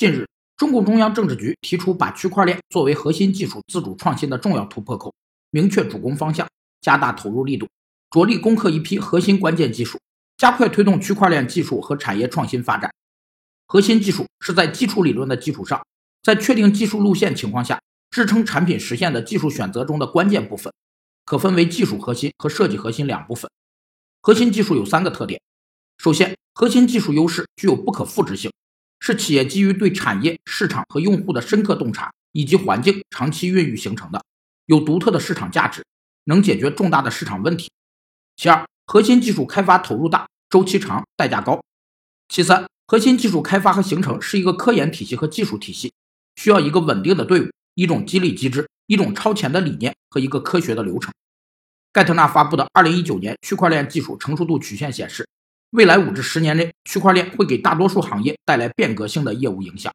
近日，中共中央政治局提出把区块链作为核心技术自主创新的重要突破口，明确主攻方向，加大投入力度，着力攻克一批核心关键技术，加快推动区块链技术和产业创新发展。核心技术是在基础理论的基础上，在确定技术路线情况下，支撑产品实现的技术选择中的关键部分，可分为技术核心和设计核心两部分。核心技术有三个特点：首先，核心技术优势具有不可复制性，是企业基于对产业、市场和用户的深刻洞察以及环境长期孕育形成的，有独特的市场价值，能解决重大的市场问题。其二，核心技术开发投入大、周期长、代价高。其三。核心技术开发和形成是一个科研体系和技术体系，需要一个稳定的队伍、一种激励机制、一种超前的理念和一个科学的流程。盖特纳发布的2019年区块链技术成熟度曲线显示，未来五至十年内，区块链会给大多数行业带来变革性的业务影响。